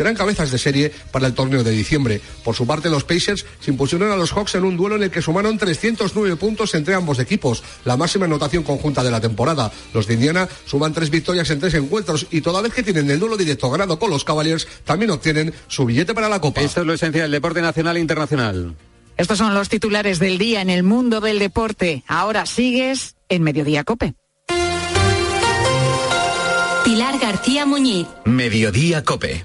serán cabezas de serie para el torneo de diciembre. Por su parte, los Pacers se impusieron a los Hawks en un duelo en el que sumaron 309 puntos entre ambos equipos, la máxima anotación conjunta de la temporada. Los de Indiana suman tres victorias en tres encuentros y toda vez que tienen el duelo directo ganado con los Cavaliers, también obtienen su billete para la Copa. Esto es lo esencial del deporte nacional e internacional. Estos son los titulares del día en el mundo del deporte. Ahora sigues en Mediodía Cope. Pilar García Muñiz. Mediodía Cope.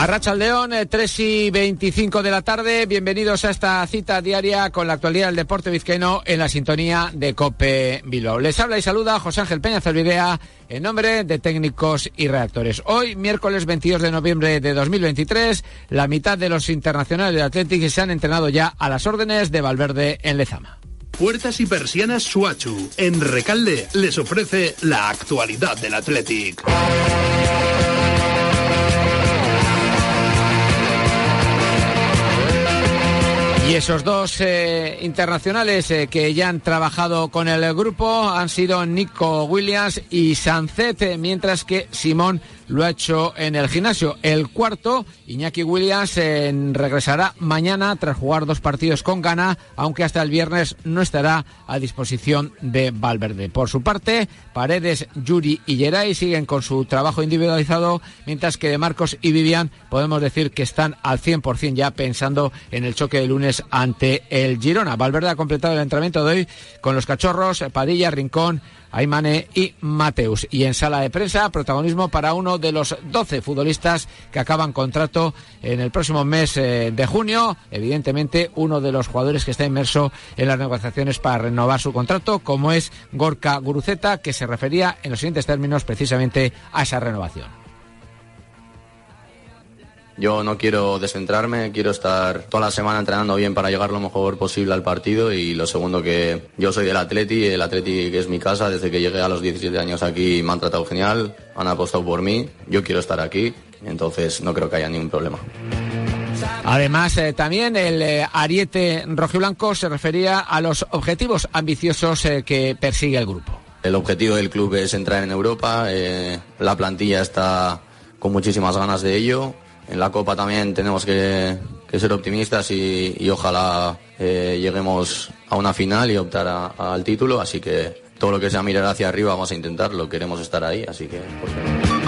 A Rachaldeón, 3 y 25 de la tarde. Bienvenidos a esta cita diaria con la actualidad del deporte vizcaíno en la sintonía de Cope Bilbao. Les habla y saluda José Ángel Peña Zalvidea en nombre de técnicos y reactores. Hoy, miércoles 22 de noviembre de 2023, la mitad de los internacionales de Atlético se han entrenado ya a las órdenes de Valverde en Lezama. Puertas y persianas Suachu. En Recalde les ofrece la actualidad del Athletic. Y esos dos eh, internacionales eh, que ya han trabajado con el grupo han sido Nico Williams y Sancet, eh, mientras que Simón lo ha hecho en el gimnasio. El cuarto, Iñaki Williams, regresará mañana tras jugar dos partidos con Ghana, aunque hasta el viernes no estará a disposición de Valverde. Por su parte, Paredes, Yuri y Geray siguen con su trabajo individualizado, mientras que de Marcos y Vivian podemos decir que están al 100% ya pensando en el choque de lunes ante el Girona. Valverde ha completado el entrenamiento de hoy con los cachorros, Padilla, Rincón, Aymane y Mateus. Y en sala de prensa, protagonismo para uno de los 12 futbolistas que acaban contrato en el próximo mes eh, de junio. Evidentemente, uno de los jugadores que está inmerso en las negociaciones para renovar su contrato, como es Gorka Guruceta, que se refería en los siguientes términos precisamente a esa renovación. Yo no quiero descentrarme, quiero estar toda la semana entrenando bien para llegar lo mejor posible al partido y lo segundo que yo soy del Atleti, el Atleti que es mi casa, desde que llegué a los 17 años aquí me han tratado genial, han apostado por mí, yo quiero estar aquí, entonces no creo que haya ningún problema. Además, eh, también el eh, ariete rojiblanco se refería a los objetivos ambiciosos eh, que persigue el grupo. El objetivo del club es entrar en Europa, la plantilla está con muchísimas ganas de ello en la Copa también tenemos que, ser optimistas y, ojalá eh, lleguemos a una final y optar al título. Así que todo lo que sea mirar hacia arriba vamos a intentarlo. Queremos estar ahí, así que...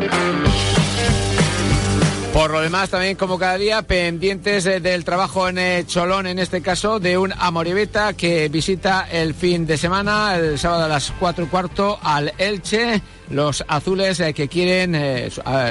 Por lo demás, también como cada día, pendientes eh, del trabajo en eh, Cholón, en este caso, de un Amoribeta que visita el fin de semana, el sábado a las cuatro y cuarto, al Elche. Los azules eh, que quieren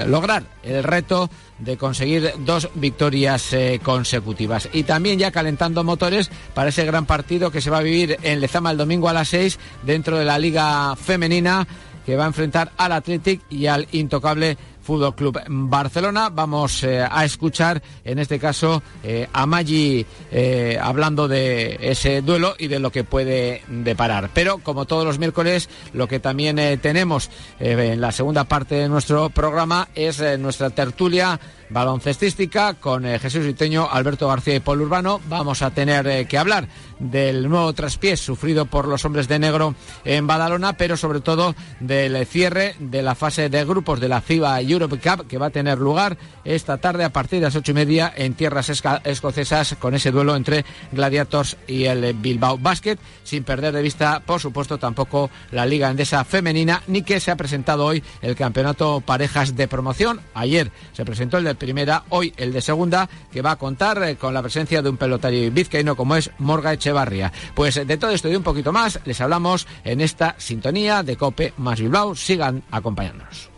lograr el reto de conseguir dos victorias consecutivas. Y también ya calentando motores para ese gran partido que se va a vivir en Lezama el domingo a las seis dentro de la Liga Femenina que va a enfrentar al Athletic y al intocable Fútbol Club Barcelona. Vamos eh, a escuchar en este caso eh, a Maggi eh, hablando de ese duelo y de lo que puede deparar. Pero como todos los miércoles, lo que también tenemos en la segunda parte de nuestro programa es nuestra tertulia baloncestística con Jesús Iteño, Alberto García y Paul Urbano. Vamos a tener que hablar del nuevo traspiés sufrido por los hombres de negro en Badalona, pero sobre todo del cierre de la fase de grupos de la FIBA Europe Cup que va a tener lugar esta tarde a partir de las ocho y media en tierras escocesas con ese duelo entre Gladiators y el Bilbao Basket, sin perder de vista, por supuesto, tampoco la Liga Endesa Femenina, ni que se ha presentado hoy el Campeonato Parejas de Promoción. Ayer se presentó el de primera, hoy el de segunda, que va a contar eh, con la presencia de un pelotario vizcaíno como es Morga Echevarría. Pues eh, de todo esto y un poquito más les hablamos en esta sintonía de Cope más Bilbao. Sigan acompañándonos.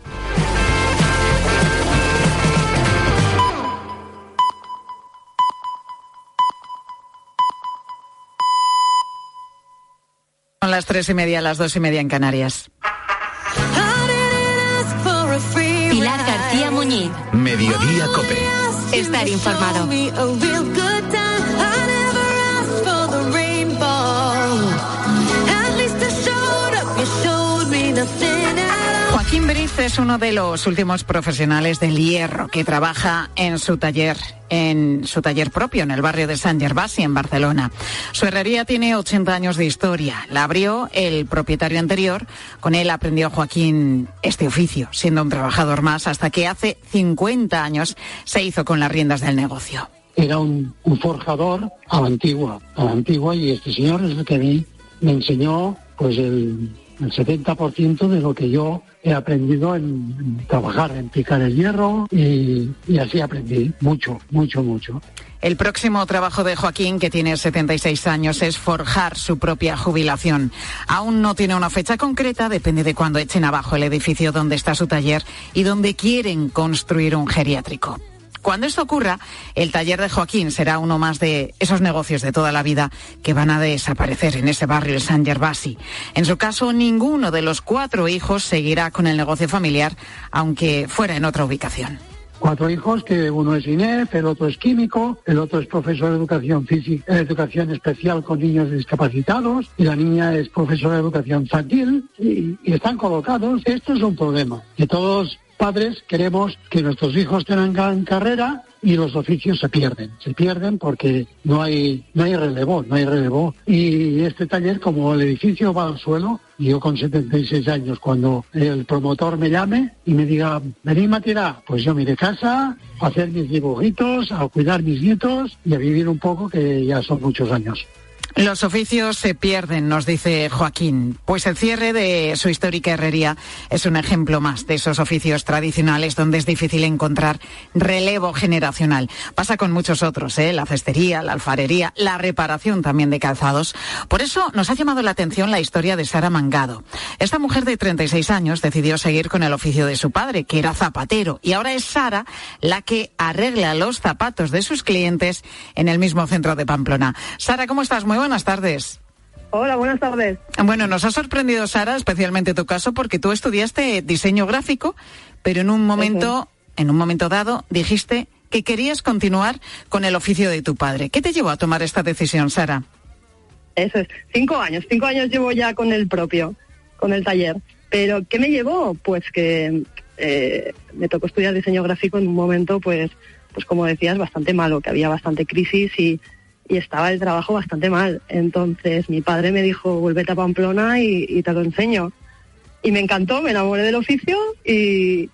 Son las tres y media, las dos y media en Canarias. García Muñiz. Mediodía Cope. Estar informado. Joaquín Briz es uno de los últimos profesionales del hierro que trabaja en su taller, en su taller propio en el barrio de San Gervasi en Barcelona. Su herrería tiene 80 años de historia. La abrió el propietario anterior. Con él aprendió Joaquín este oficio, siendo un trabajador más, hasta que hace 50 años se hizo con las riendas del negocio. Era un, forjador a la antigua, a la antigua, y este señor es el que mí me enseñó pues el, el 70% de lo que yo he aprendido en, trabajar, en picar el hierro y, y así aprendí mucho, mucho, mucho. El próximo trabajo de Joaquín, que tiene 76 años, es forjar su propia jubilación. Aún no tiene una fecha concreta, depende de cuándo echen abajo el edificio donde está su taller y donde quieren construir un geriátrico. Cuando esto ocurra, el taller de Joaquín será uno más de esos negocios de toda la vida que van a desaparecer en ese barrio de San Gervasi. En su caso, ninguno de los cuatro hijos seguirá con el negocio familiar, aunque fuera en otra ubicación. Cuatro hijos, que uno es INEF, el otro es químico, el otro es profesor de educación física, educación especial con niños discapacitados y la niña es profesora de educación infantil y, y están colocados. Esto es un problema, que todos padres queremos que nuestros hijos tengan carrera y los oficios se pierden. Se pierden porque no hay, no hay relevo, no hay relevo. Y este taller, como el edificio va al suelo, yo con 76 años, cuando el promotor me llame y me diga, venid a tirar, pues yo me iré casa, a hacer mis dibujitos, a cuidar mis nietos y a vivir un poco, que ya son muchos años. Los oficios se pierden, nos dice Joaquín, pues el cierre de su histórica herrería es un ejemplo más de esos oficios tradicionales donde es difícil encontrar relevo generacional. Pasa con muchos otros, ¿eh? la cestería, la alfarería, la reparación también de calzados. Por eso nos ha llamado la atención la historia de Sara Mangado. Esta mujer de 36 años decidió seguir con el oficio de su padre, que era zapatero, y ahora es Sara la que arregla los zapatos de sus clientes en el mismo centro de Pamplona. Sara, ¿cómo estás? Buenas tardes. Hola, buenas tardes. Bueno, nos ha sorprendido, Sara, especialmente tu caso, porque tú estudiaste diseño gráfico, pero en un momento, en un momento dado, dijiste que querías continuar con el oficio de tu padre. ¿Qué te llevó a tomar esta decisión, Sara? Eso es, cinco años, cinco años llevo ya con el propio, con el taller. Pero ¿qué me llevó? Pues que eh, me tocó estudiar diseño gráfico en un momento, pues, pues como decías, bastante malo, que había bastante crisis y, y estaba el trabajo bastante mal. Entonces mi padre me dijo, vuélvete a Pamplona y, y te lo enseño. Y me encantó, me enamoré del oficio y,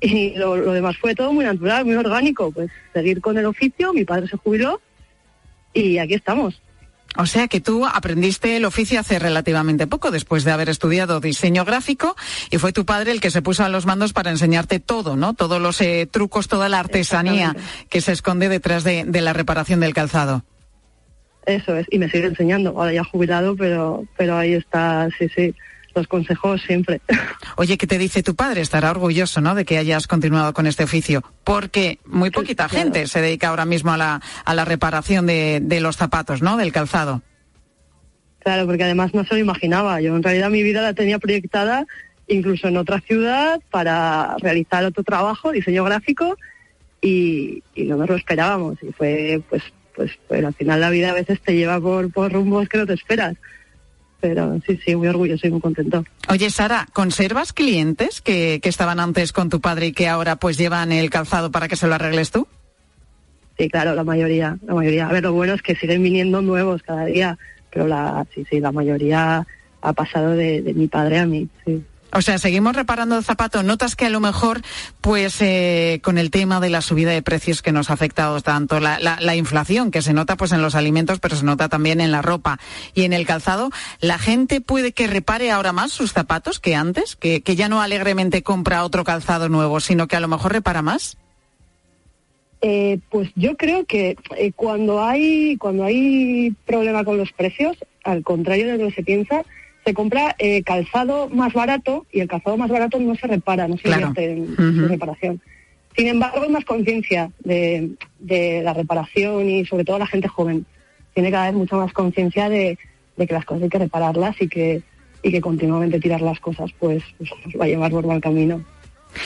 y lo, lo demás fue todo muy natural, muy orgánico. Pues seguir con el oficio, mi padre se jubiló y aquí estamos. O sea que tú aprendiste el oficio hace relativamente poco, después de haber estudiado diseño gráfico, y fue tu padre el que se puso a los mandos para enseñarte todo, ¿no? Todos los eh, trucos, toda la artesanía que se esconde detrás de, de la reparación del calzado. Eso es, y me sigue enseñando, ahora ya jubilado, pero, pero ahí está, sí, sí, los consejos siempre. Oye, ¿qué te dice tu padre? Estará orgulloso, ¿no? De que hayas continuado con este oficio, porque muy poquita gente se dedica ahora mismo a la, a la reparación de, de los zapatos, ¿no? Del calzado. Claro, porque además no se lo imaginaba. Yo en realidad mi vida la tenía proyectada incluso en otra ciudad para realizar otro trabajo, diseño gráfico, y, y no nos lo esperábamos. Y fue, pues, pues, pues al final la vida a veces te lleva por, por rumbos que no te esperas. Pero sí, sí, muy orgulloso y muy contento. Oye, Sara, ¿conservas clientes que, que estaban antes con tu padre y que ahora pues llevan el calzado para que se lo arregles tú? Sí, claro, la mayoría, la mayoría. A ver, lo bueno es que siguen viniendo nuevos cada día, pero la, sí, sí, la mayoría ha pasado de, de mi padre a mí, sí. O sea, seguimos reparando el zapato. Notas que a lo mejor, pues, eh, con el tema de la subida de precios que nos ha afectado tanto, la, la, la, inflación que se nota, pues, en los alimentos, pero se nota también en la ropa y en el calzado, la gente puede que repare ahora más sus zapatos que antes, que, ya no alegremente compra otro calzado nuevo, sino que a lo mejor repara más. Eh, pues yo creo que eh, cuando hay cuando hay problema con los precios, al contrario de lo que se piensa, se compra eh, calzado más barato y el calzado más barato no se repara, no se Claro. invierte en, reparación. Sin embargo, hay más conciencia de, de la reparación y sobre todo la gente joven. Tiene cada vez mucha más conciencia de, de que las cosas hay que repararlas y que, y que continuamente tirar las cosas pues, pues nos va a llevar por mal camino.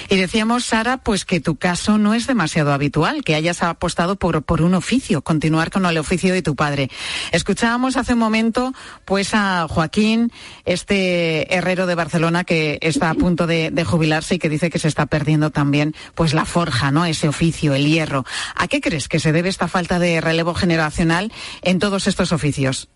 Y decíamos, Sara, pues que tu caso no es demasiado habitual, que hayas apostado por, por un oficio, continuar con el oficio de tu padre. Escuchábamos hace un momento, pues, a Joaquín, este herrero de Barcelona que está a punto de, jubilarse y que dice que se está perdiendo también, pues, la forja, ¿no? Ese oficio, el hierro. ¿A qué crees que se debe esta falta de relevo generacional en todos estos oficios?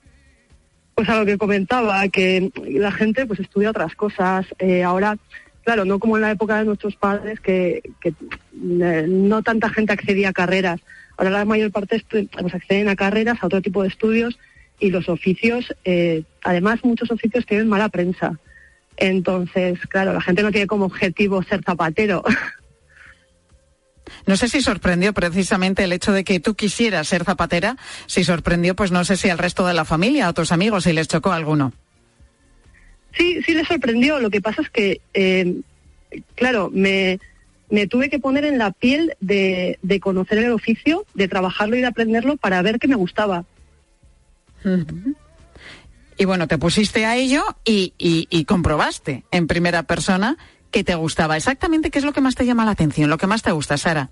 Pues a lo que comentaba, que la gente pues estudia otras cosas. Eh, ahora claro, no como en la época de nuestros padres, que, eh, no tanta gente accedía a carreras. Ahora la mayor parte pues, acceden a carreras, a otro tipo de estudios, y los oficios, eh, además muchos oficios tienen mala prensa. Entonces, claro, la gente no tiene como objetivo ser zapatero. No sé si sorprendió precisamente el hecho de que tú quisieras ser zapatera, si sorprendió, pues no sé si al resto de la familia, a tus amigos, si les chocó alguno. Sí, sí le sorprendió. Lo que pasa es que, eh, claro, me, tuve que poner en la piel de, conocer el oficio, de trabajarlo y de aprenderlo para ver que me gustaba. Y bueno, te pusiste a ello y, y, comprobaste en primera persona que te gustaba. Exactamente, ¿qué es lo que más te llama la atención, lo que más te gusta, Sara?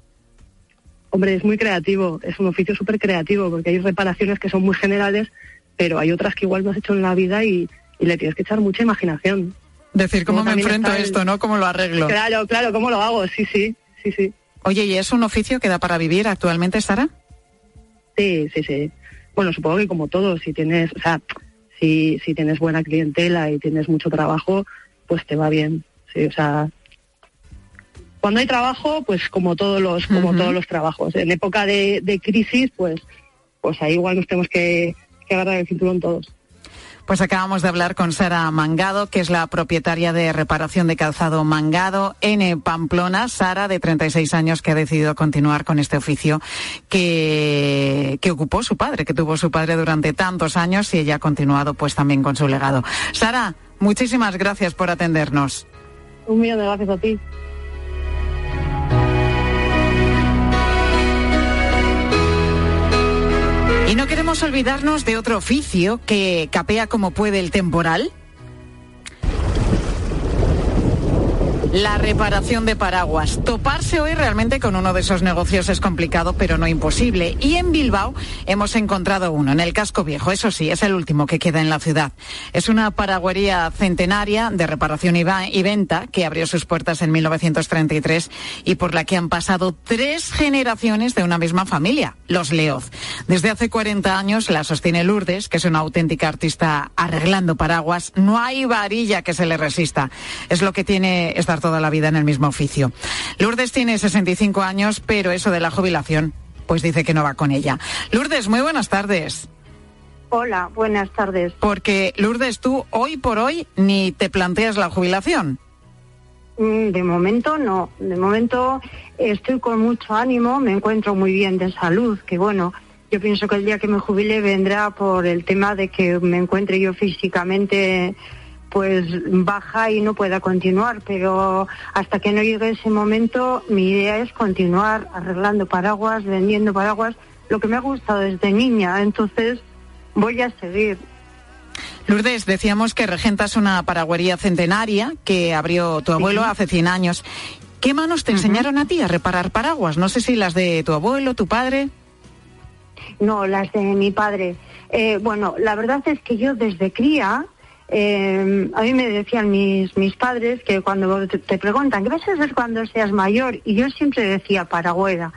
Hombre, es muy creativo, es un oficio súper creativo, porque hay reparaciones que son muy generales, pero hay otras que igual no has hecho en la vida y, y le tienes que echar mucha imaginación. Decir, ¿cómo me enfrento a esto, no? ¿Cómo lo arreglo? Claro, claro, ¿cómo lo hago? Sí, sí, sí, sí. Oye, ¿y es un oficio que da para vivir actualmente, Sara? Sí, sí, sí. Bueno, supongo que como todo, si tienes, o sea, si, si tienes buena clientela y tienes mucho trabajo, pues te va bien. Sí, o sea, cuando hay trabajo, pues como todos los, como todos los trabajos. En época de, de, crisis, pues, pues ahí igual nos tenemos que, que agarrar el cinturón todos. Pues acabamos de hablar con Sara Mangado, que es la propietaria de reparación de calzado Mangado en Pamplona. Sara, de 36 años, que ha decidido continuar con este oficio que, que ocupó su padre, que tuvo su padre durante tantos años y ella ha continuado pues también con su legado. Sara, muchísimas gracias por atendernos. Un millón de gracias a ti. Y no queremos olvidarnos de otro oficio que capea como puede el temporal. La reparación de paraguas. Toparse hoy realmente con uno de esos negocios es complicado, pero no imposible. Y en Bilbao hemos encontrado uno, en el casco viejo. Eso sí, es el último que queda en la ciudad. Es una paraguería centenaria de reparación y venta que abrió sus puertas en 1933 y por la que han pasado tres generaciones de una misma familia, los Leoz. Desde hace 40 años la sostiene Lourdes, que es una auténtica artista arreglando paraguas. No hay varilla que se le resista. Es lo que tiene esta toda la vida en el mismo oficio. Lourdes tiene 65 años, pero eso de la jubilación, pues dice que no va con ella. Lourdes, muy buenas tardes. Hola, buenas tardes. Porque Lourdes, tú hoy por hoy ni te planteas la jubilación. Mm, de momento no, de momento estoy con mucho ánimo, me encuentro muy bien de salud, que bueno, yo pienso que el día que me jubile vendrá por el tema de que me encuentre yo físicamente pues baja y no pueda continuar, pero hasta que no llegue ese momento mi idea es continuar arreglando paraguas, vendiendo paraguas, lo que me ha gustado desde niña, entonces voy a seguir. Lourdes, decíamos que regentas una paraguería centenaria que abrió tu abuelo hace 100 años. ¿Qué manos te enseñaron a ti a reparar paraguas? No sé si las de tu abuelo, tu padre. No, las de mi padre. Eh, bueno, la verdad es que yo desde cría eh, a mí me decían mis, mis padres que cuando te, preguntan, ¿qué vas a hacer cuando seas mayor? Y yo siempre decía Paragüera.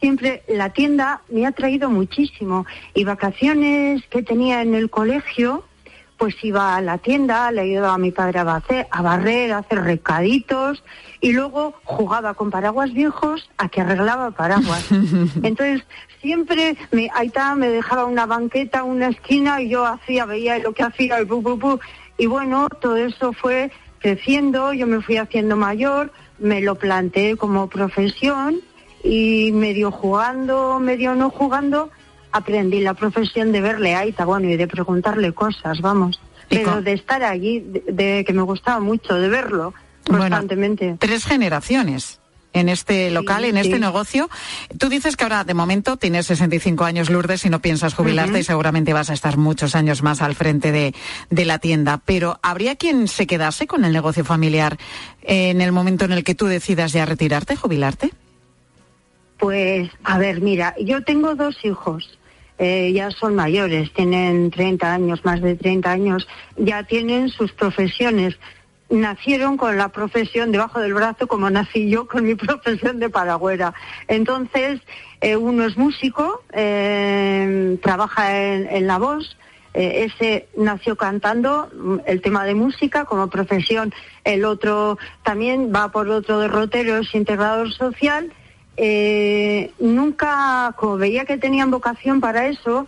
Siempre la tienda me ha traído muchísimo. Y vacaciones que tenía en el colegio, pues iba a la tienda, le ayudaba a mi padre a, a barrer, a hacer recaditos y luego jugaba con paraguas viejos a que arreglaba paraguas. Entonces, siempre me, Aita me dejaba una banqueta, una esquina y yo hacía, veía lo que hacía y, y bueno, todo eso fue creciendo, yo me fui haciendo mayor, me lo planteé como profesión y medio jugando, medio no jugando, aprendí la profesión de verle a Aita, bueno, y de preguntarle cosas, vamos. Pero de estar allí, de, que me gustaba mucho, de verlo constantemente. tres generaciones en este local, en este negocio. Tú dices que ahora, de momento, tienes 65 años, Lourdes, y no piensas jubilarte y seguramente vas a estar muchos años más al frente de, de la tienda. Pero ¿habría quien se quedase con el negocio familiar en el momento en el que tú decidas ya retirarte, jubilarte? Pues, a ver, mira, yo tengo dos hijos. Eh, ya son mayores, tienen 30 años, más de 30 años, ya tienen sus profesiones. Nacieron con la profesión debajo del brazo como nací yo con mi profesión de paragüera. Entonces, eh, uno es músico, eh, trabaja en, la voz, ese nació cantando mm, el tema de música como profesión, el otro también va por otro derrotero, es integrador social eh, nunca, como veía que tenían vocación para eso,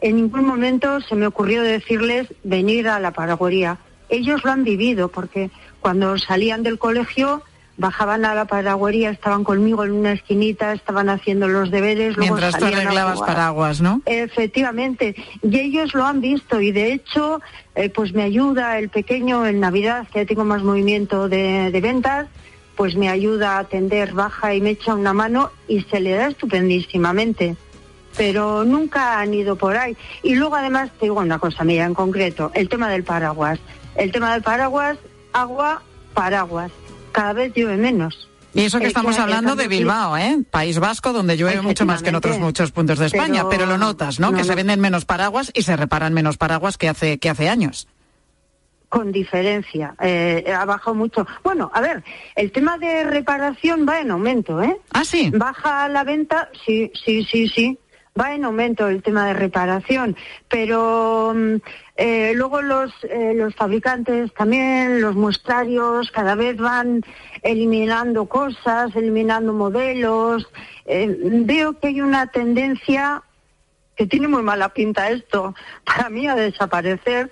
en ningún momento se me ocurrió decirles venir a la paraguería. Ellos lo han vivido porque cuando salían del colegio bajaban a la paraguería, estaban conmigo en una esquinita, estaban haciendo los deberes. Mientras tú arreglabas paraguas, ¿no? Efectivamente, y ellos lo han visto y de hecho, eh, pues me ayuda el pequeño en Navidad, que tengo más movimiento de, de ventas, pues me ayuda a atender, baja y me echa una mano y se le da estupendísimamente. Pero nunca han ido por ahí. Y luego además te digo una cosa, mira, en concreto, el tema del paraguas. El tema del paraguas, agua, paraguas. Cada vez llueve menos. Y eso que estamos hablando de Bilbao, ¿eh? País Vasco, donde llueve mucho más que en otros muchos puntos de España, pero, lo notas, ¿no? que se venden menos paraguas y se reparan menos paraguas que hace, que hace años con diferencia. Eh, ha bajado mucho. Bueno, a ver, el tema de reparación va en aumento, ¿eh? Ah, sí. Baja la venta, sí, sí, sí, sí. Va en aumento el tema de reparación, pero mm, eh, luego los, eh, los fabricantes también, los muestrarios, cada vez van eliminando cosas, eliminando modelos. veo que hay una tendencia que tiene muy mala pinta esto, para mí a desaparecer,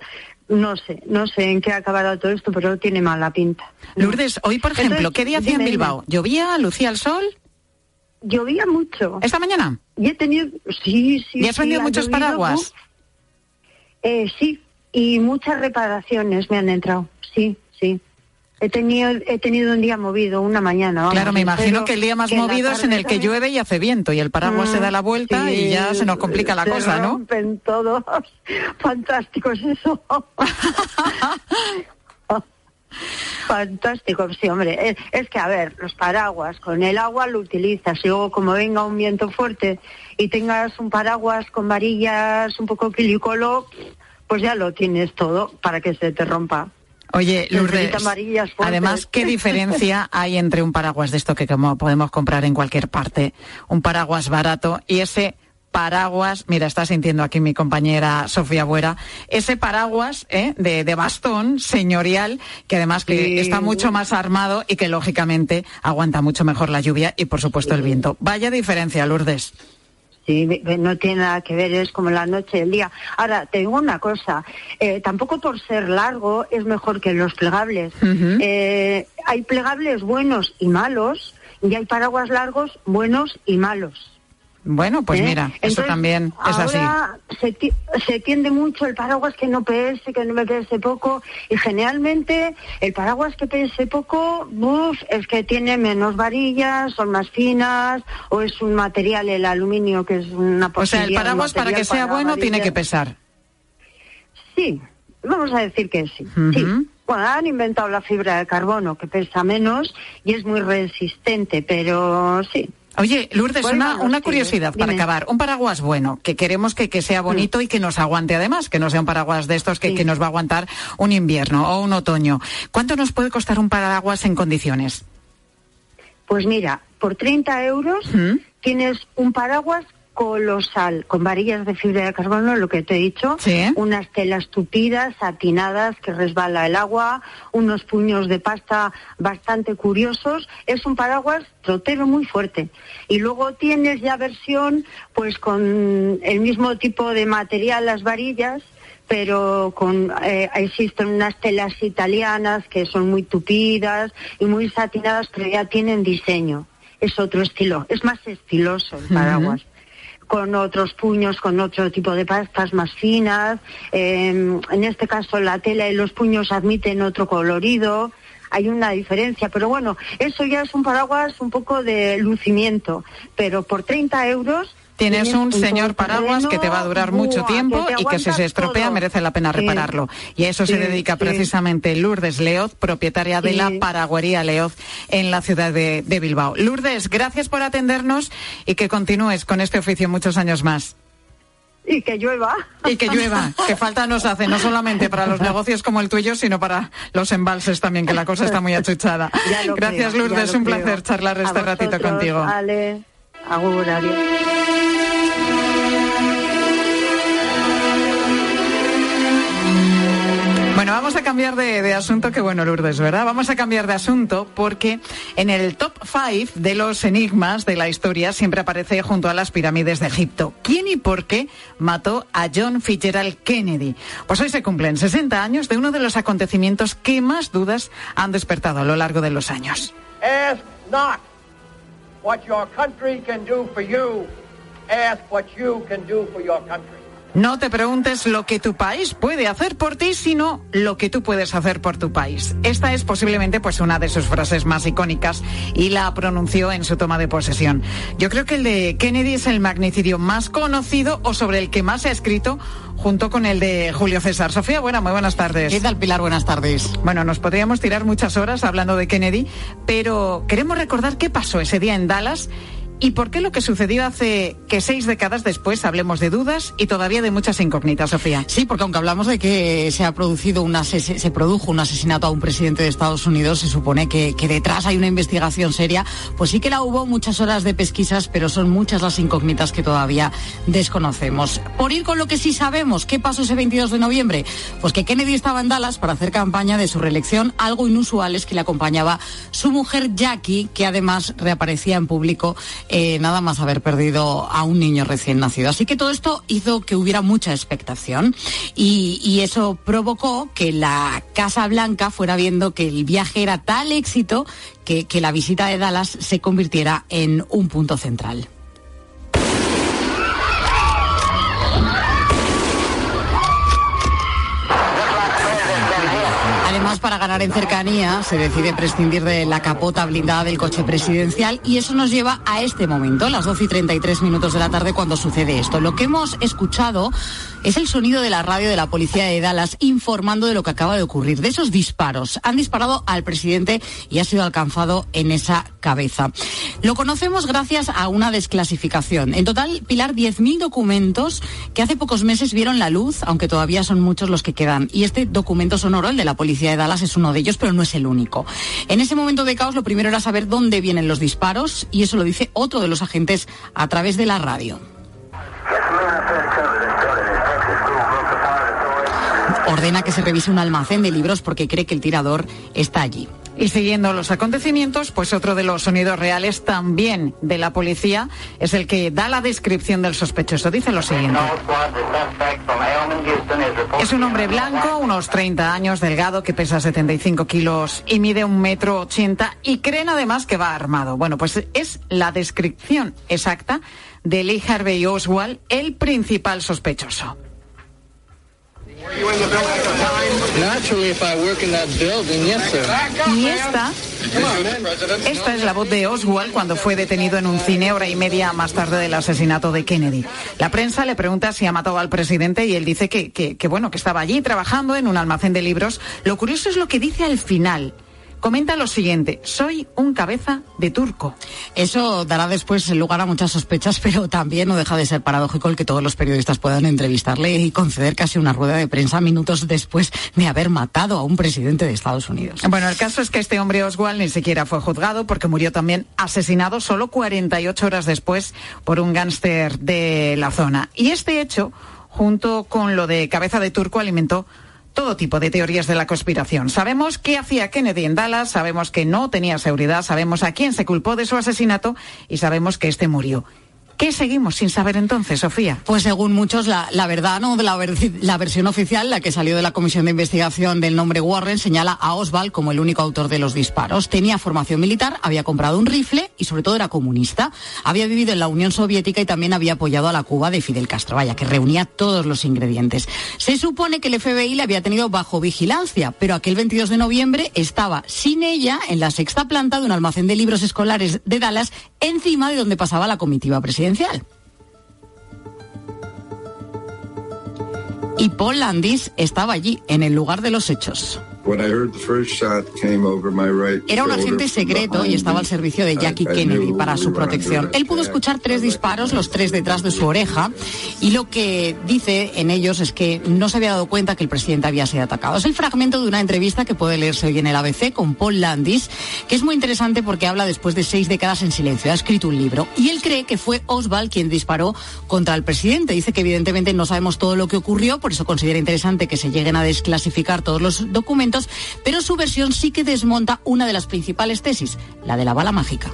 no sé, no sé en qué acabará todo esto, pero tiene mala pinta. Lourdes, hoy, por ejemplo, ¿qué día hacía en Bilbao? ¿Llovía? ¿Lucía el sol? Llovía mucho. ¿Esta mañana? Y he tenido, sí, sí. ¿Y has vendido muchos paraguas? Eh, sí, y muchas reparaciones me han entrado, sí, sí. He tenido, he tenido un día movido, una mañana. claro, me imagino que el día más movido es en el que llueve y hace viento y el paraguas se da la vuelta y ya se nos complica la cosa, ¿no? rompen todos. Fantástico es eso. Fantástico, sí, hombre. Es, que, a ver, los paraguas, con el agua lo utilizas y luego como venga un viento fuerte y tengas un paraguas con varillas un poco quilicolo, pues ya lo tienes todo para que se te rompa. Oye, Lourdes, además, ¿qué diferencia hay entre un paraguas de esto que como podemos comprar en cualquier parte, un paraguas barato y ese paraguas, mira, está sintiendo aquí mi compañera Sofía Buera, ese paraguas ¿eh? de, bastón señorial, que además que está mucho más armado y que lógicamente aguanta mucho mejor la lluvia y por supuesto el viento. Vaya diferencia, Lourdes. Sí, no tiene nada que ver, es como la noche y el día. Ahora, te digo una cosa, eh, tampoco por ser largo es mejor que los plegables. Eh, hay plegables buenos y malos y hay paraguas largos buenos y malos. Bueno, pues ¿Eh? mira, eso también es así. Se, se tiende mucho el paraguas que no pese, que no me pese poco, y generalmente el paraguas que pese poco, es que tiene menos varillas, son más finas, o es un material, el aluminio, que es una O sea, el paraguas para que sea bueno tiene que pesar. Sí, vamos a decir que sí. sí. Bueno, han inventado la fibra de carbono, que pesa menos y es muy resistente, pero sí, Oye, Lourdes, una, curiosidad para acabar. Un paraguas bueno, que queremos que, sea bonito y que nos aguante además, que no sea un paraguas de estos que, nos va a aguantar un invierno o un otoño. ¿Cuánto nos puede costar un paraguas en condiciones? Pues mira, por 30 euros tienes un paraguas colosal, con varillas de fibra de carbono, lo que te he dicho, unas telas tupidas, satinadas, que resbala el agua, unos puños de pasta bastante curiosos. Es un paraguas trotero muy fuerte. Y luego tienes ya versión, pues con el mismo tipo de material, las varillas, pero con eh, existen unas telas italianas que son muy tupidas y muy satinadas, pero ya tienen diseño. Es otro estilo, es más estiloso el paraguas con otros puños, con otro tipo de pastas más finas. Em, en este caso la tela y los puños admiten otro colorido. hay una diferencia. Pero bueno, eso ya es un paraguas un poco de lucimiento. Pero por 30 euros Tienes un señor paraguas que te va a durar mucho tiempo y que si se estropea merece la pena repararlo. Y a eso se dedica precisamente Lourdes Leoz, propietaria de la Paraguería Leoz en la ciudad de, de Bilbao. Lourdes, gracias por atendernos y que continúes con este oficio muchos años más. Y que llueva. Y que llueva, que falta nos hace, no solamente para los negocios como el tuyo, sino para los embalses también, que la cosa está muy achuchada. Gracias, Lourdes, un placer charlar este ratito contigo. Vale, agur, adiós. Vamos a cambiar de, asunto, que bueno, Lourdes, ¿verdad? Vamos a cambiar de asunto porque en el top 5 de los enigmas de la historia siempre aparece junto a las pirámides de Egipto. ¿Quién y por qué mató a John Fitzgerald Kennedy? Pues hoy se cumplen 60 años de uno de los acontecimientos que más dudas han despertado a lo largo de los años. No te preguntes lo que tu país puede hacer por ti, sino lo que tú puedes hacer por tu país. Esta es posiblemente pues una de sus frases más icónicas y la pronunció en su toma de posesión. Yo creo que el de Kennedy es el magnicidio más conocido o sobre el que más se ha escrito junto con el de Julio César. Sofía, buena, muy buenas tardes. ¿Qué tal, Pilar? Buenas tardes. Bueno, nos podríamos tirar muchas horas hablando de Kennedy, pero queremos recordar qué pasó ese día en Dallas ¿Y por qué lo que sucedió hace que seis décadas después hablemos de dudas y todavía de muchas incógnitas, Sofía? Sí, porque aunque hablamos de que se ha producido se produjo un asesinato a un presidente de Estados Unidos, se supone que, que, detrás hay una investigación seria, pues sí que la hubo muchas horas de pesquisas, pero son muchas las incógnitas que todavía desconocemos. Por ir con lo que sí sabemos, ¿qué pasó ese 22 de noviembre? Pues que Kennedy estaba en Dallas para hacer campaña de su reelección. Algo inusual es que le acompañaba su mujer Jackie, que además reaparecía en público eh, nada más haber perdido a un niño recién nacido. Así que todo esto hizo que hubiera mucha expectación y, eso provocó que la Casa Blanca fuera viendo que el viaje era tal éxito que la visita de Dallas se convirtiera en un punto central. Además, para ganar en cercanía, se decide prescindir de la capota blindada del coche presidencial y eso nos lleva a este momento, las 12 y 33 minutos de la tarde, cuando sucede esto. Lo que hemos escuchado es el sonido de la radio de la policía de Dallas informando de lo que acaba de ocurrir, de esos disparos. Han disparado al presidente y ha sido alcanzado en esa cabeza. Lo conocemos gracias a una desclasificación. En total, Pilar, 10.000 documentos que hace pocos meses vieron la luz, aunque todavía son muchos los que quedan. Y este documento sonoro, el de la policía de Dallas, es uno de ellos, pero no es el único. En ese momento de caos, lo primero era saber dónde vienen los disparos, y eso lo dice otro de los agentes a través de la radio. Ordena que se revise un almacén de libros porque cree que el tirador está allí. Y siguiendo los acontecimientos, pues otro de los sonidos reales también de la policía es el que da la descripción del sospechoso. Dice lo siguiente. Es un hombre blanco, unos 30 años, delgado, que pesa 75 kilos y mide un metro 80 y creen además que va armado. Bueno, pues es la descripción exacta de Lee Harvey Oswald, el principal sospechoso. Y esta, esta es la voz de Oswald cuando fue detenido en un cine hora y media más tarde del asesinato de Kennedy. La prensa le pregunta si ha matado al presidente y él dice que, que, que bueno, que estaba allí trabajando en un almacén de libros. Lo curioso es lo que dice al final comenta lo siguiente, soy un cabeza de turco. Eso dará después lugar a muchas sospechas, pero también no deja de ser paradójico el que todos los periodistas puedan entrevistarle y conceder casi una rueda de prensa minutos después de haber matado a un presidente de Estados Unidos. Bueno, el caso es que este hombre Oswald ni siquiera fue juzgado porque murió también asesinado solo 48 horas después por un gánster de la zona. Y este hecho, junto con lo de cabeza de turco, alimentó todo tipo de teorías de la conspiración. Sabemos qué hacía Kennedy en Dallas, sabemos que no tenía seguridad, sabemos a quién se culpó de su asesinato y sabemos que este murió. ¿Qué seguimos sin saber entonces, Sofía? Pues según muchos, la, verdad, ¿no? La versión oficial, la que salió de la Comisión de Investigación del nombre Warren, señala a Oswald como el único autor de los disparos. Tenía formación militar, había comprado un rifle y sobre todo era comunista. Había vivido en la Unión Soviética y también había apoyado a la Cuba de Fidel Castro, vaya, que reunía todos los ingredientes. Se supone que el FBI le había tenido bajo vigilancia, pero aquel 22 de noviembre estaba sin ella en la sexta planta de un almacén de libros escolares de Dallas, encima de donde pasaba la comitiva presidencial. Y Paul Landis estaba allí, en el lugar de los hechos. Era un agente secreto y estaba al servicio de Jackie Kennedy para su protección. Él pudo escuchar tres disparos, los tres detrás de su oreja, y lo que dice en ellos es que no se había dado cuenta que el presidente había sido atacado. Es el fragmento de una entrevista que puede leerse hoy en el ABC con Paul Landis, que es muy interesante porque habla después de seis décadas en silencio. Ha escrito un libro y él cree que fue Oswald quien disparó contra el presidente. Dice que evidentemente no sabemos todo lo que ocurrió, por eso considera interesante que se lleguen a desclasificar todos los documentos, pero su versión sí que desmonta una de las principales tesis, la de la bala mágica.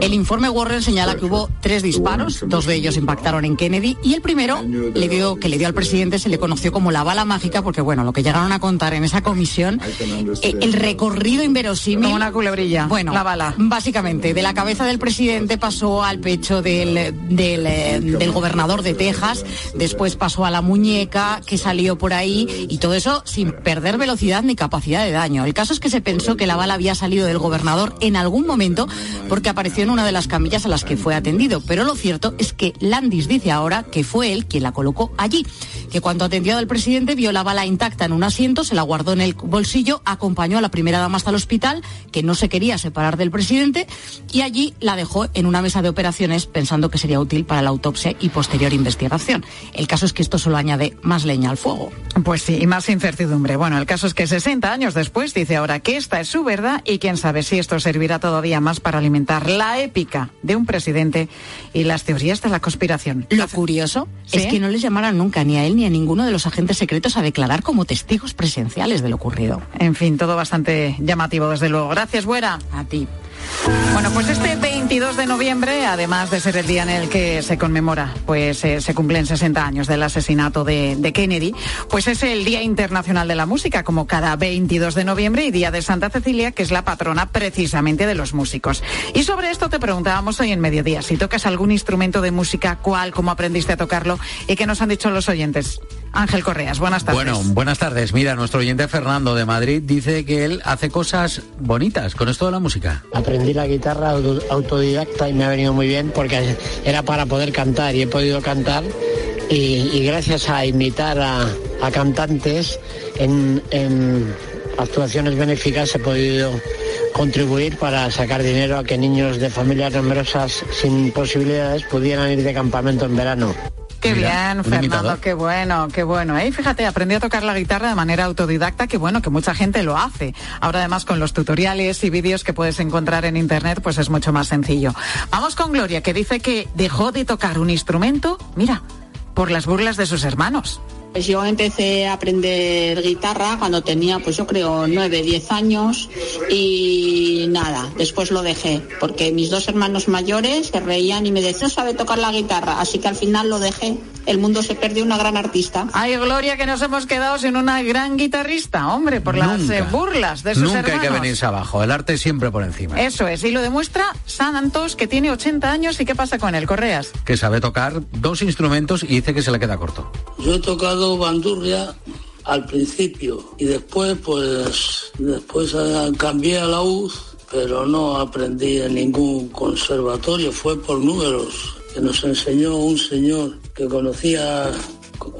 El informe Warren señala que hubo tres disparos, dos de ellos impactaron en Kennedy y el primero le dio, que le dio al presidente se le conoció como la bala mágica porque bueno, lo que llegaron a contar en esa comisión, eh, el recorrido inverosímil. Como una culebrilla, Bueno, la bala. Básicamente, de la cabeza del presidente pasó al pecho del, del, eh, del gobernador de Texas, después pasó a la muñeca que salió por ahí y todo eso sin perder velocidad ni capacidad de daño. El caso es que se pensó que la bala había salido del gobernador en algún momento porque apareció en una de las camillas a las que fue atendido. Pero lo cierto es que Landis dice ahora que fue él quien la colocó allí, que cuando atendió al presidente vio la bala intacta en un asiento, se la guardó en el bolsillo, acompañó a la primera dama hasta el hospital, que no se quería separar del presidente, y allí la dejó en una mesa de operaciones pensando que sería útil para la autopsia y posterior investigación. El caso es que esto solo añade más leña al fuego. Pues sí, y más incertidumbre. Bueno, el caso es que 60 años después dice ahora que esta es su verdad y quién sabe si esto servirá todavía más para alimentar la épica de un presidente y las teorías de la conspiración. Lo curioso ¿Sí? es que no les llamaron nunca ni a él ni a ninguno de los agentes secretos a declarar como testigos presenciales de lo ocurrido. En fin, todo bastante llamativo, desde luego. Gracias, Buera. A ti. Bueno, pues este 22 de noviembre, además de ser el día en el que se conmemora, pues eh, se cumplen 60 años del asesinato de, de Kennedy, pues es el Día Internacional de la Música, como cada 22 de noviembre, y Día de Santa Cecilia, que es la patrona precisamente de los músicos. Y sobre esto te preguntábamos hoy en mediodía, si tocas algún instrumento de música, cuál, cómo aprendiste a tocarlo, y qué nos han dicho los oyentes. Ángel Correas, buenas tardes. Bueno, buenas tardes. Mira, nuestro oyente Fernando de Madrid dice que él hace cosas bonitas con esto de la música. Aprendí la guitarra auto- autodidacta y me ha venido muy bien porque era para poder cantar y he podido cantar y, y gracias a imitar a, a cantantes en, en actuaciones benéficas he podido contribuir para sacar dinero a que niños de familias numerosas sin posibilidades pudieran ir de campamento en verano. Qué Mira, bien, Fernando, imitador. qué bueno, qué bueno. ¿eh? Fíjate, aprendí a tocar la guitarra de manera autodidacta, que bueno, que mucha gente lo hace. Ahora además con los tutoriales y vídeos que puedes encontrar en internet, pues es mucho más sencillo. Vamos con Gloria, que dice que dejó de tocar un instrumento, mira, por las burlas de sus hermanos. Pues yo empecé a aprender guitarra cuando tenía, pues yo creo, nueve, diez años y nada, después lo dejé, porque mis dos hermanos mayores se reían y me decían, no sabe tocar la guitarra, así que al final lo dejé. El mundo se perdió una gran artista. Ay, Gloria, que nos hemos quedado sin una gran guitarrista, hombre, por las Nunca. eh, burlas de sus Nunca hermanos. hay que venirse abajo. El arte siempre por encima. Eso es, y lo demuestra Santos, que tiene 80 años, ¿y qué pasa con él, Correas? Que sabe tocar dos instrumentos y dice que se le queda corto. Yo he tocado bandurria al principio y después pues después cambié a la UZ, pero no aprendí en ningún conservatorio, fue por números que nos enseñó un señor que conocía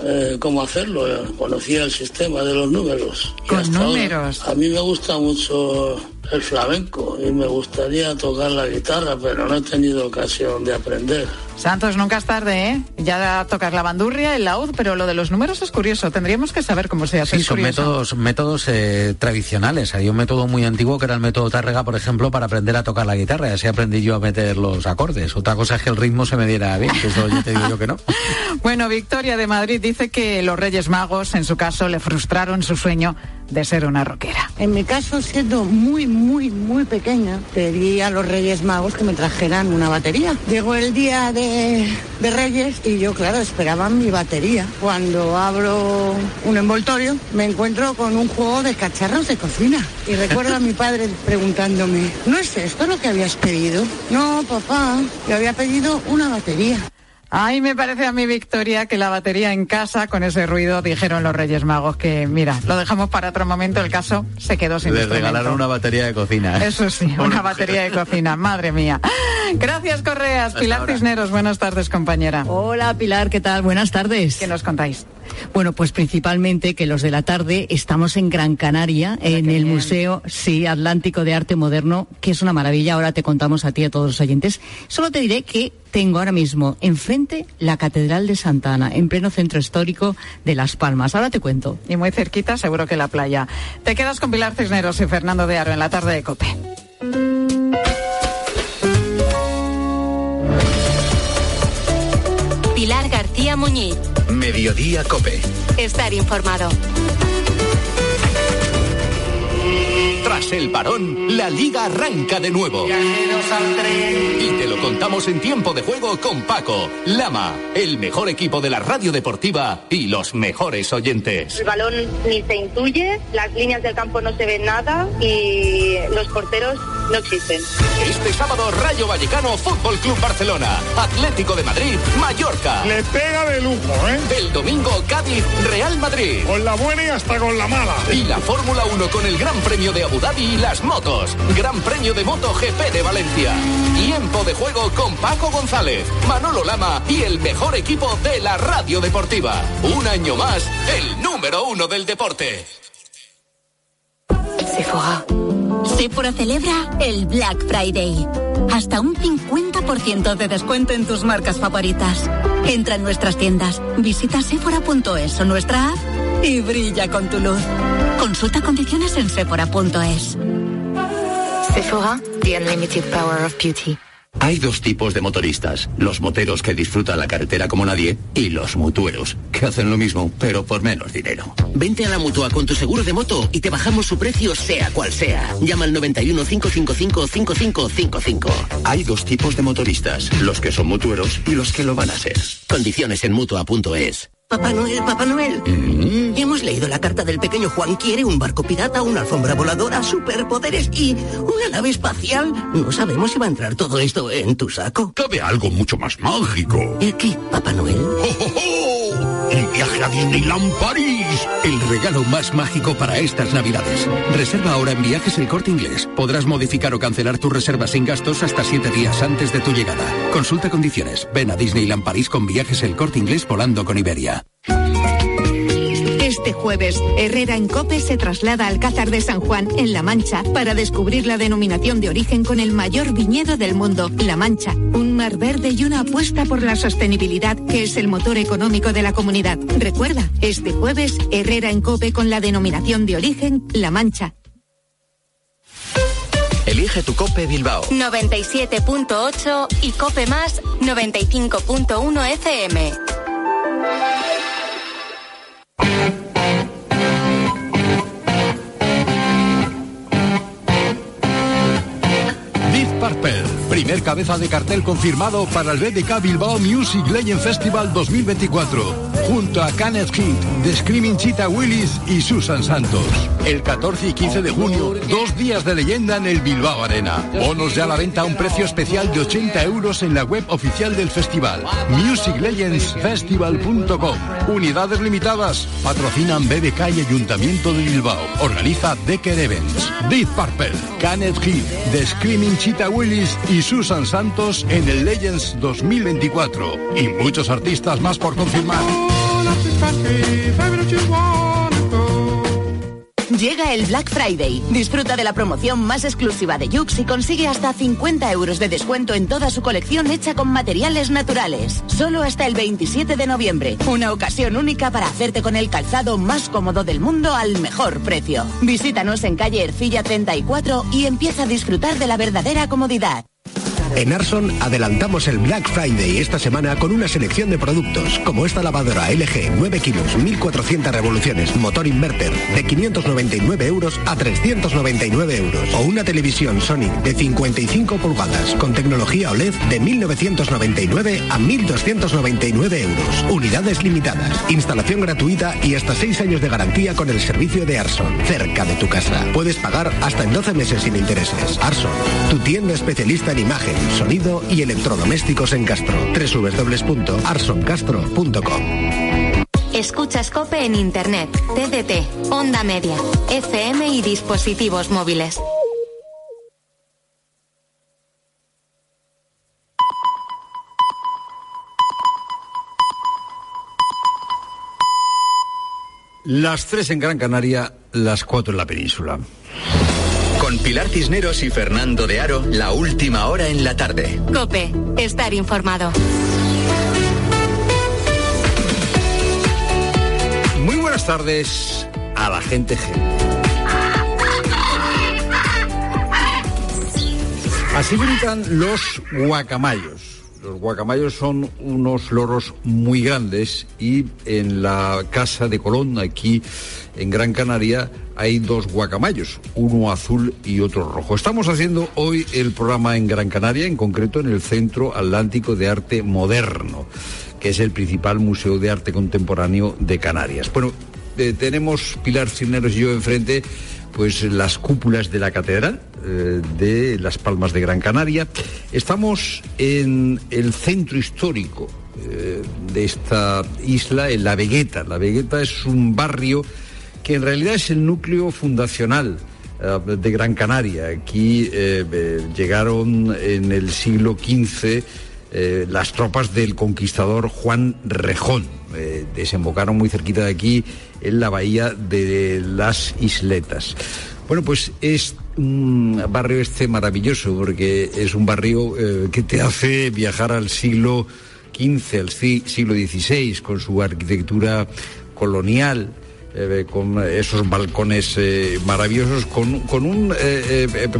eh, cómo hacerlo, eh, conocía el sistema de los números. Con hasta ahora, números. a mí me gusta mucho el flamenco y me gustaría tocar la guitarra, pero no he tenido ocasión de aprender. Santos, nunca es tarde, ¿eh? Ya tocas la bandurria, el laúd, pero lo de los números es curioso. Tendríamos que saber cómo se hace. Sí, son curioso. métodos, métodos eh, tradicionales. Hay un método muy antiguo que era el método Tárrega, por ejemplo, para aprender a tocar la guitarra. Y así aprendí yo a meter los acordes. Otra cosa es que el ritmo se me diera bien, que eso yo te digo yo que no. Bueno, Victoria de Madrid dice que los Reyes Magos, en su caso, le frustraron su sueño de ser una rockera. En mi caso, siendo muy, muy, muy pequeña, pedí a los Reyes Magos que me trajeran una batería. Llegó el día de, de Reyes y yo, claro, esperaba mi batería. Cuando abro un envoltorio, me encuentro con un juego de cacharros de cocina. Y recuerdo a mi padre preguntándome, ¿no es esto lo que habías pedido? No, papá, yo había pedido una batería. Ay, me parece a mí, Victoria, que la batería en casa, con ese ruido, dijeron los Reyes Magos que, mira, lo dejamos para otro momento, el caso se quedó sin Le instrumento. regalaron una batería de cocina. ¿eh? Eso sí, una batería de cocina, madre mía. Gracias, Correas. Pilar Cisneros, buenas tardes, compañera. Hola Pilar, ¿qué tal? Buenas tardes. ¿Qué nos contáis? Bueno, pues principalmente que los de la tarde estamos en Gran Canaria, en el Museo sí, Atlántico de Arte Moderno, que es una maravilla. Ahora te contamos a ti y a todos los oyentes. Solo te diré que tengo ahora mismo enfrente la Catedral de Santa Ana, en pleno centro histórico de Las Palmas. Ahora te cuento. Y muy cerquita, seguro que la playa. Te quedas con Pilar Cisneros y Fernando de Aro en la tarde de Cope. Muñiz. Mediodía Cope. Estar informado. Tras el parón, la liga arranca de nuevo. Y te lo contamos en tiempo de juego con Paco, Lama, el mejor equipo de la radio deportiva y los mejores oyentes. El balón ni se intuye, las líneas del campo no se ven nada y los porteros no existen. Este sábado, Rayo Vallecano, Fútbol Club Barcelona, Atlético de Madrid, Mallorca. Le pega de lujo, ¿eh? El domingo, Cádiz, Real Madrid. Con la buena y hasta con la mala. Y la Fórmula 1 con el Gran Premio de Abu Dhabi y las motos. Gran Premio de Moto GP de Valencia. Tiempo de juego con Paco González, Manolo Lama y el mejor equipo de la radio deportiva. Un año más, el número uno del deporte. Sephora. Sephora celebra el Black Friday. Hasta un 50% de descuento en tus marcas favoritas. Entra en nuestras tiendas, visita sephora.es o nuestra app y brilla con tu luz. Consulta condiciones en sephora.es. Sephora, the unlimited power of beauty. Hay dos tipos de motoristas, los moteros que disfrutan la carretera como nadie y los mutueros, que hacen lo mismo, pero por menos dinero. Vente a la mutua con tu seguro de moto y te bajamos su precio sea cual sea. Llama al 91 555 5555. Hay dos tipos de motoristas, los que son mutueros y los que lo van a ser. Condiciones en mutua.es. Papá Noel, Papá Noel. Hemos leído la carta del pequeño Juan. Quiere un barco pirata, una alfombra voladora, superpoderes y una nave espacial. No sabemos si va a entrar todo esto en tu saco. Cabe algo mucho más mágico. ¿El qué, Papá Noel? El viaje a Disneyland París. El regalo más mágico para estas navidades. Reserva ahora en Viajes El Corte Inglés. Podrás modificar o cancelar tu reserva sin gastos hasta siete días antes de tu llegada. Consulta condiciones. Ven a Disneyland París con Viajes El Corte Inglés volando con Iberia. Este jueves, Herrera en Cope se traslada al Alcázar de San Juan, en La Mancha, para descubrir la denominación de origen con el mayor viñedo del mundo, La Mancha. Un mar verde y una apuesta por la sostenibilidad, que es el motor económico de la comunidad. Recuerda, este jueves, Herrera en Cope con la denominación de origen, La Mancha. Elige tu Cope Bilbao. 97.8 y Cope Más 95.1 FM. Cabeza de cartel confirmado para el BBK Bilbao Music Legend Festival 2024, junto a Kenneth King, The Screaming Cheetah Willis y Susan Santos. El 14 y 15 de junio, dos días de leyenda en el Bilbao Arena. Bonos ya a la venta a un precio especial de 80 euros en la web oficial del festival, musiclegendsfestival.com. Unidades limitadas, patrocinan BBK y Ayuntamiento de Bilbao. Organiza Decker Events. Deep Purple, Kenneth King, The Screaming Cheetah Willis y Susan Santos en el Legends 2024. Y muchos artistas más por confirmar. Llega el Black Friday. Disfruta de la promoción más exclusiva de Yux y consigue hasta 50 euros de descuento en toda su colección hecha con materiales naturales. Solo hasta el 27 de noviembre. Una ocasión única para hacerte con el calzado más cómodo del mundo al mejor precio. Visítanos en calle Ercilla 34 y empieza a disfrutar de la verdadera comodidad. En Arson adelantamos el Black Friday esta semana con una selección de productos, como esta lavadora LG 9 kilos, 1400 revoluciones, motor inverter, de 599 euros a 399 euros. O una televisión Sony de 55 pulgadas con tecnología OLED de 1999 a 1299 euros. Unidades limitadas, instalación gratuita y hasta 6 años de garantía con el servicio de Arson, cerca de tu casa. Puedes pagar hasta en 12 meses sin intereses. Arson, tu tienda especialista en imagen, sonido y electrodomésticos en Castro. www.arsoncastro.com Escuchas Cope en Internet, TDT, Onda Media, FM y dispositivos móviles. Las tres en Gran Canaria, las cuatro en la península. Con Pilar Cisneros y Fernando de Aro, la última hora en la tarde. Cope, estar informado. Muy buenas tardes a la gente G. Así gritan los guacamayos. Los guacamayos son unos loros muy grandes y en la casa de Colón, aquí en Gran Canaria, hay dos guacamayos, uno azul y otro rojo. Estamos haciendo hoy el programa en Gran Canaria, en concreto en el Centro Atlántico de Arte Moderno, que es el principal museo de arte contemporáneo de Canarias. Bueno, eh, tenemos Pilar Cisneros y yo enfrente pues las cúpulas de la catedral eh, de Las Palmas de Gran Canaria. Estamos en el centro histórico eh, de esta isla, en La Vegueta. La Vegueta es un barrio que en realidad es el núcleo fundacional eh, de Gran Canaria. Aquí llegaron en el siglo XV las tropas del conquistador Juan Rejón. desembocaron muy cerquita de aquí en la bahía de las Isletas. Bueno, pues es un barrio este maravilloso porque es un barrio eh, que te hace viajar al siglo XV, al siglo XVI, con su arquitectura colonial. Eh, con esos balcones eh, maravillosos, con, un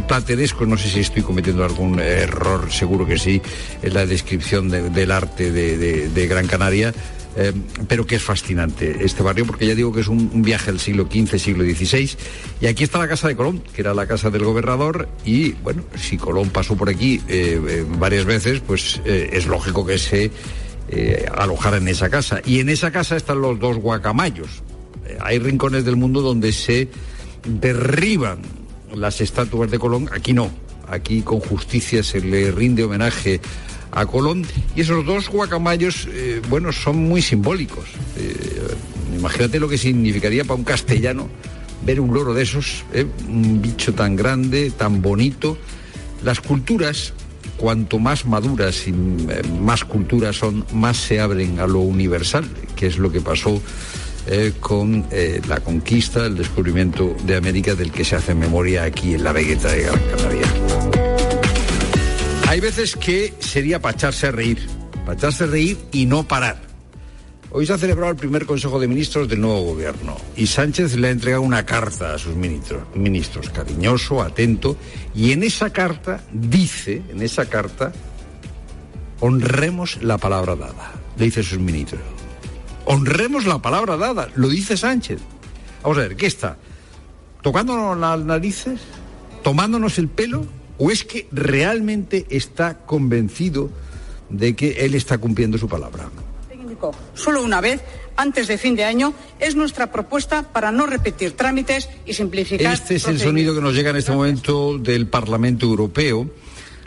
plateresco, no sé si estoy cometiendo algún error, seguro que sí, en la descripción del arte de Gran Canaria, eh, pero que es fascinante este barrio, porque ya digo que es un, viaje al siglo XV, siglo XVI. Y aquí está la casa de Colón, que era la casa del gobernador, y bueno, si Colón pasó por aquí eh, eh, varias veces, pues es lógico que se alojara en esa casa. Y en esa casa están los dos guacamayos. Hay rincones del mundo donde se derriban las estatuas de Colón, aquí no. Aquí con justicia se le rinde homenaje a Colón. Y esos dos guacamayos, eh, bueno, son muy simbólicos. Eh, imagínate lo que significaría para un castellano ver un loro de esos, eh, un bicho tan grande, tan bonito. Las culturas, cuanto más maduras y más culturas son, más se abren a lo universal, que es lo que pasó con la conquista, el descubrimiento de América del que se hace memoria aquí en la Vegueta de Gran Canaria. Hay veces que sería para echarse a reír, para echarse a reír y no parar. Hoy se ha celebrado el primer Consejo de Ministros del nuevo gobierno y Sánchez le ha entregado una carta a sus ministros, ministros, cariñoso, atento, y en esa carta dice, en esa carta, honremos la palabra dada, le dice sus ministros. Honremos la palabra dada, lo dice Sánchez. Vamos a ver, ¿qué está? ¿Tocándonos las narices? ¿Tomándonos el pelo? ¿O es que realmente está convencido de que él está cumpliendo su palabra? Solo una vez, antes de fin de año, es nuestra propuesta para no repetir trámites y simplificar. Este es el sonido que nos llega en este momento del Parlamento Europeo.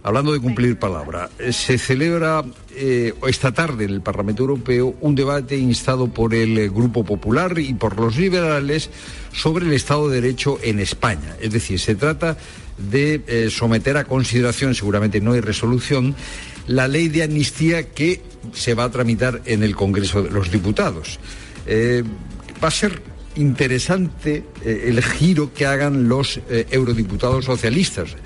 Hablando de cumplir palabra, se celebra eh, esta tarde en el Parlamento Europeo un debate instado por el eh, Grupo Popular y por los liberales sobre el Estado de Derecho en España. Es decir, se trata de eh, someter a consideración, seguramente no hay resolución, la ley de amnistía que se va a tramitar en el Congreso de los Diputados. Va a ser interesante el giro que hagan los eurodiputados socialistas.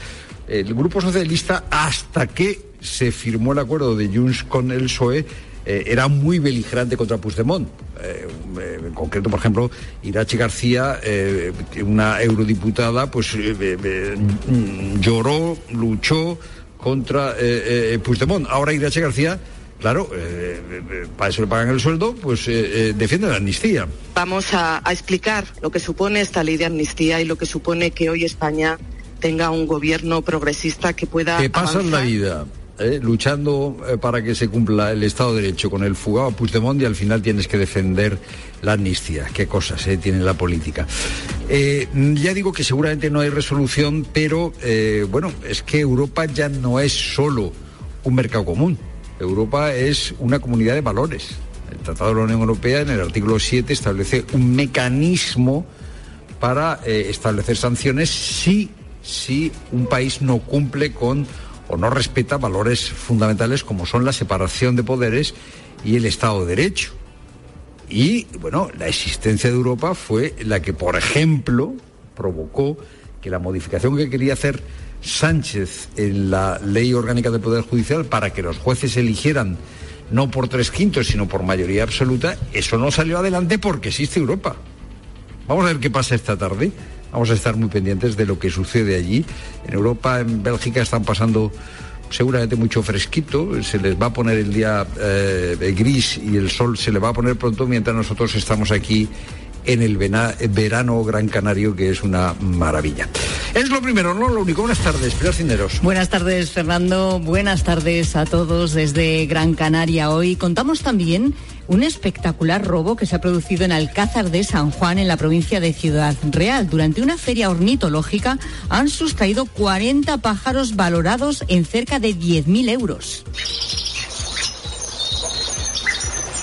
El Grupo Socialista, hasta que se firmó el acuerdo de Junts con el PSOE, eh, era muy beligerante contra Puigdemont. Eh, en concreto, por ejemplo, Irachi García, eh, una eurodiputada, pues lloró, luchó contra eh, eh, Puigdemont. Ahora Irache García Claro, eh, para eso le pagan el sueldo, pues defiende la amnistía. Vamos a, explicar lo que supone esta ley de amnistía y lo que supone que hoy España tenga un gobierno progresista que pueda. Que pasan la vida luchando para que se cumpla el Estado de Derecho con el fugado Puigdemont y al final tienes que defender la amnistía. Qué cosas tiene la política. ya digo que seguramente no hay resolución, pero bueno, es que Europa ya no es solo un mercado común Europa es una comunidad de valores. El Tratado de la Unión Europea, en el artículo 7, establece un mecanismo para eh, establecer sanciones si, si un país no cumple con o no respeta valores fundamentales como son la separación de poderes y el Estado de Derecho. Y, bueno, la existencia de Europa fue la que, por ejemplo, provocó que la modificación que quería hacer Sánchez en la ley orgánica del Poder Judicial para que los jueces eligieran no por tres quintos, sino por mayoría absoluta, eso no salió adelante porque existe Europa. Vamos a ver qué pasa esta tarde. Vamos a estar muy pendientes de lo que sucede allí. En Europa, en Bélgica, están pasando seguramente mucho fresquito, se les va a poner el día eh, gris y el sol se le va a poner pronto mientras nosotros estamos aquí en el verano Gran Canario, que es una maravilla. Es lo primero, no lo único. Buenas tardes, Pilar Cineros. Buenas tardes, Fernando. Buenas tardes a todos desde Gran Canaria. Hoy contamos también un espectacular robo que se ha producido en Alcázar de San Juan, en la provincia de Ciudad Real. Durante una feria ornitológica han sustraído 40 pájaros valorados en cerca de 10.000 euros.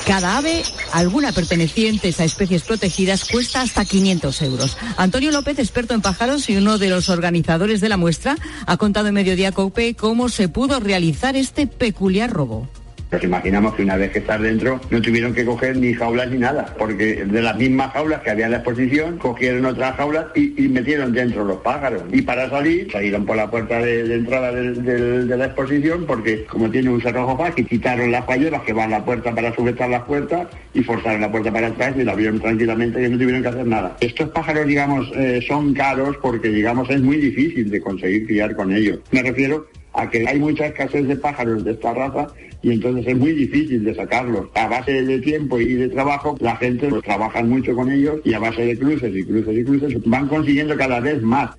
Cada ave, alguna pertenecientes a especies protegidas, cuesta hasta 500 euros. Antonio López, experto en pájaros y uno de los organizadores de la muestra, ha contado en Mediodía Cope cómo se pudo realizar este peculiar robo. Nos imaginamos que una vez que estás dentro no tuvieron que coger ni jaulas ni nada, porque de las mismas jaulas que había en la exposición, cogieron otras jaulas y, metieron dentro los pájaros. Y para salir, salieron por la puerta de, entrada de, la exposición, porque como tiene un cerrojo fácil, quitaron las payolas que van a la puerta para sujetar las puertas y forzaron la puerta para atrás y la vieron tranquilamente y no tuvieron que hacer nada. Estos pájaros, digamos, eh, son caros porque, digamos, es muy difícil de conseguir criar con ellos. Me refiero a que hay mucha escasez de pájaros de esta raza y entonces es muy difícil de sacarlos. A base de tiempo y de trabajo, la gente pues, trabaja mucho con ellos y a base de cruces y cruces y cruces van consiguiendo cada vez más.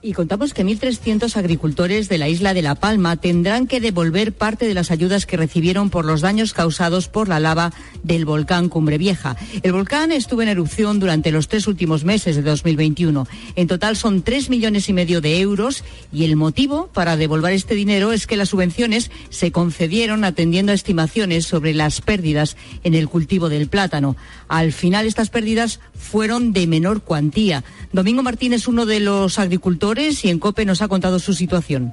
Y contamos que 1.300 agricultores de la isla de La Palma tendrán que devolver parte de las ayudas que recibieron por los daños causados por la lava del volcán Cumbre Vieja. El volcán estuvo en erupción durante los tres últimos meses de 2021. En total son 3 millones y medio de euros y el motivo para devolver este dinero es que las subvenciones se concedieron atendiendo a estimaciones sobre las pérdidas en el cultivo del plátano. Al final estas pérdidas fueron de menor cuantía. Domingo Martínez, uno de los agricultores, y en COPE nos ha contado su situación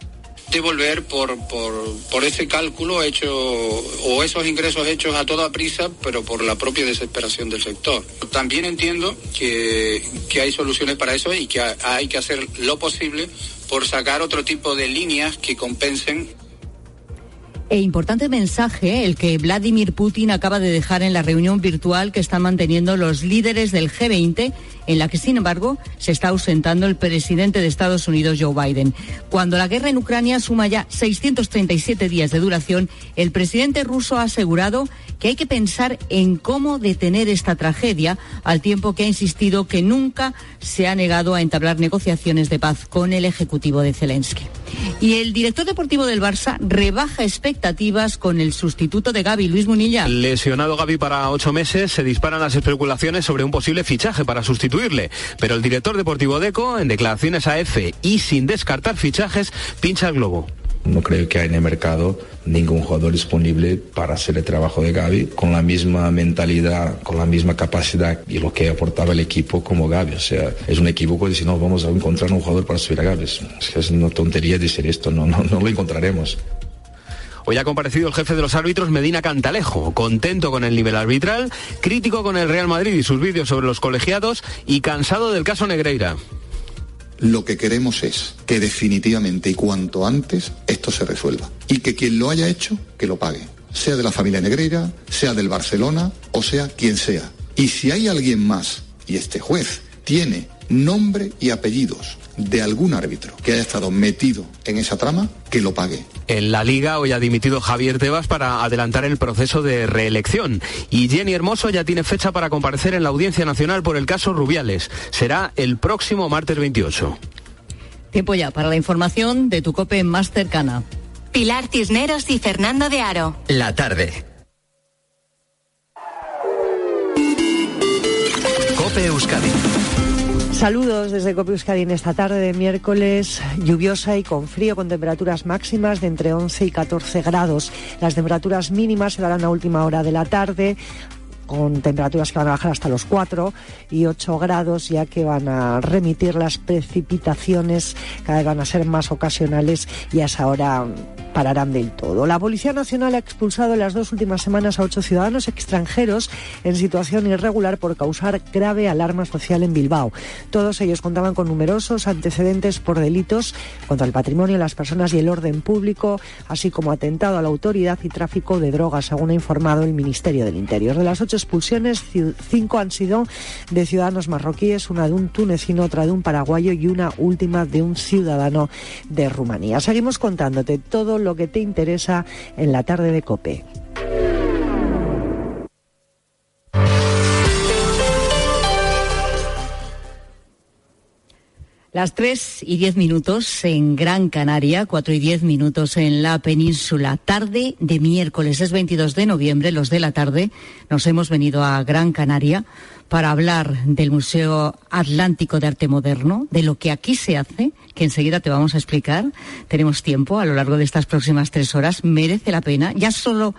devolver por, por, por, ese cálculo hecho o esos ingresos hechos a toda prisa, pero por la propia desesperación del sector. También entiendo que, que hay soluciones para eso y que hay que hacer lo posible por sacar otro tipo de líneas que compensen e importante mensaje el que Vladimir Putin acaba de dejar en la reunión virtual que están manteniendo los líderes del G20, en la que, sin embargo, se está ausentando el presidente de Estados Unidos, Joe Biden. Cuando la guerra en Ucrania suma ya 637 días de duración, el presidente ruso ha asegurado que hay que pensar en cómo detener esta tragedia, al tiempo que ha insistido que nunca se ha negado a entablar negociaciones de paz con el Ejecutivo de Zelensky. Y el director deportivo del Barça rebaja expectativas con el sustituto de Gaby, Luis Munilla. Lesionado Gaby para ocho meses, se disparan las especulaciones sobre un posible fichaje para Pero el director deportivo Deco, en declaraciones a EFE y sin descartar fichajes, pincha el globo. No creo que haya en el mercado ningún jugador disponible para hacer el trabajo de Gaby con la misma mentalidad, con la misma capacidad y lo que aportaba el equipo como Gaby. O sea, es un equipo que si no vamos a encontrar un jugador para subir a Gaby. Es, una tontería decir esto, no, no, no lo encontraremos. Hoy ha comparecido el jefe de los árbitros Medina Cantalejo, contento con el nivel arbitral, crítico con el Real Madrid y sus vídeos sobre los colegiados y cansado del caso Negreira. Lo que queremos es que definitivamente y cuanto antes esto se resuelva. Y que quien lo haya hecho, que lo pague. Sea de la familia Negreira, sea del Barcelona o sea quien sea. Y si hay alguien más, y este juez tiene nombre y apellidos, de algún árbitro que haya estado metido en esa trama, que lo pague. En la Liga hoy ha dimitido Javier Tebas para adelantar el proceso de reelección. Y Jenny Hermoso ya tiene fecha para comparecer en la Audiencia Nacional por el caso Rubiales. Será el próximo martes 28. Tiempo ya para la información de tu COPE más cercana. Pilar Cisneros y Fernando de Aro. La tarde. Cope Euskadi. Saludos desde Cope Euskadi en esta tarde de miércoles lluviosa y con frío, con temperaturas máximas de entre 11 y 14 grados. Las temperaturas mínimas se darán a última hora de la tarde con temperaturas que van a bajar hasta los 4 y 8 grados, ya que van a remitir las precipitaciones, cada vez van a ser más ocasionales y a esa hora pararán del todo. La Policía Nacional ha expulsado en las dos últimas semanas a ocho ciudadanos extranjeros en situación irregular por causar grave alarma social en Bilbao. Todos ellos contaban con numerosos antecedentes por delitos contra el patrimonio, las personas y el orden público, así como atentado a la autoridad y tráfico de drogas, según ha informado el Ministerio del Interior. De las ocho expulsiones, cinco han sido de ciudadanos marroquíes, una de un tunecino, otra de un paraguayo y una última de un ciudadano de Rumanía. Seguimos contándote todo lo que te interesa en la tarde de Cope. Las 3 y 10 minutos en Gran Canaria, 4 y 10 minutos en la península. Tarde de miércoles, es 22 de noviembre, los de la tarde. Nos hemos venido a Gran Canaria para hablar del Museo Atlántico de Arte Moderno, de lo que aquí se hace, que enseguida te vamos a explicar. Tenemos tiempo a lo largo de estas próximas tres horas. Merece la pena. Ya solo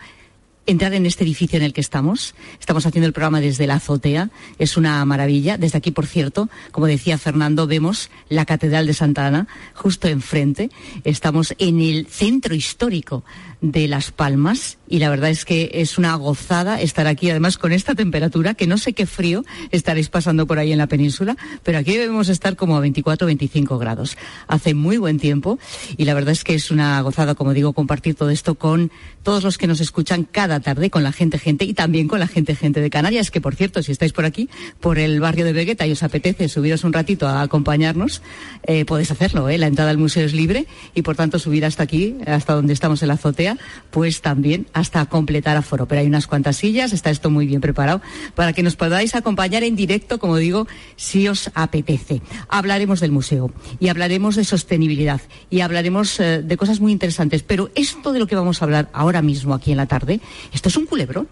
entrar en este edificio en el que estamos. Estamos haciendo el programa desde la azotea. Es una maravilla. Desde aquí, por cierto, como decía Fernando, vemos la Catedral de Santa Ana justo enfrente. Estamos en el centro histórico de Las Palmas y la verdad es que es una gozada estar aquí, además con esta temperatura, que no sé qué frío estaréis pasando por ahí en la península, pero aquí debemos estar como a 24 25 grados. Hace muy buen tiempo y la verdad es que es una gozada, como digo, compartir todo esto con todos los que nos escuchan cada tarde, con la gente gente y también con la gente gente de Canarias, que por cierto, si estáis por aquí, por el barrio de Vegueta y os apetece subiros un ratito a acompañarnos, eh, podéis hacerlo, ¿eh? la entrada al museo es libre y por tanto subir hasta aquí, hasta donde estamos en la azotea, pues también hasta completar aforo. Pero hay unas cuantas sillas, está esto muy bien preparado para que nos podáis acompañar en directo, como digo, si os apetece. Hablaremos del museo y hablaremos de sostenibilidad y hablaremos eh, de cosas muy interesantes. Pero esto de lo que vamos a hablar ahora mismo aquí en la tarde, esto es un culebrón.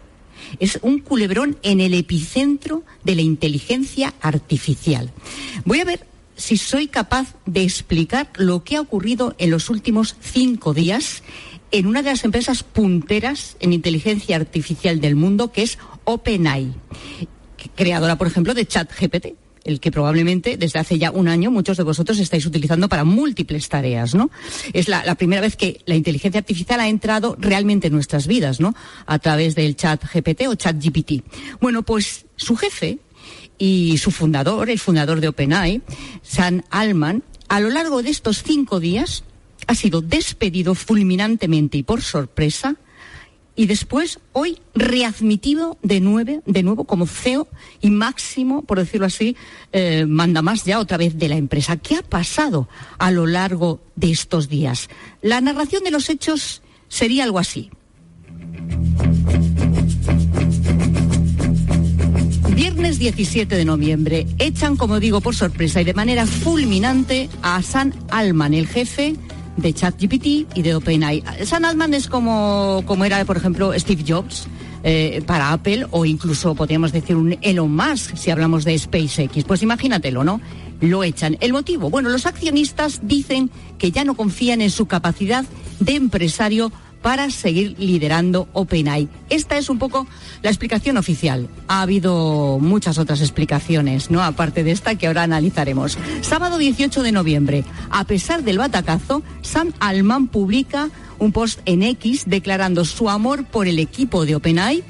Es un culebrón en el epicentro de la inteligencia artificial. Voy a ver si soy capaz de explicar lo que ha ocurrido en los últimos cinco días en una de las empresas punteras en inteligencia artificial del mundo, que es OpenAI, creadora, por ejemplo, de ChatGPT el que probablemente desde hace ya un año muchos de vosotros estáis utilizando para múltiples tareas, ¿no? Es la, la, primera vez que la inteligencia artificial ha entrado realmente en nuestras vidas, ¿no? A través del chat GPT o chat GPT. Bueno, pues su jefe y su fundador, el fundador de OpenAI, Sam Altman, a lo largo de estos cinco días ha sido despedido fulminantemente y por sorpresa y después hoy readmitido de, nueve, de nuevo como CEO y máximo, por decirlo así, eh, manda más ya otra vez de la empresa. ¿Qué ha pasado a lo largo de estos días? La narración de los hechos sería algo así. Viernes 17 de noviembre echan, como digo, por sorpresa y de manera fulminante a San Alman, el jefe de ChatGPT y de OpenAI. Sam Altman es como, como era, por ejemplo, Steve Jobs. Eh, para Apple o incluso podríamos decir un Elon Musk si hablamos de SpaceX. Pues imagínatelo, ¿no? Lo echan. ¿El motivo? Bueno, los accionistas dicen que ya no confían en su capacidad de empresario para seguir liderando OpenAI. Esta es un poco la explicación oficial. Ha habido muchas otras explicaciones, ¿no? Aparte de esta que ahora analizaremos. Sábado 18 de noviembre, a pesar del batacazo, Sam Alman publica un post en X declarando su amor por el equipo de OpenAI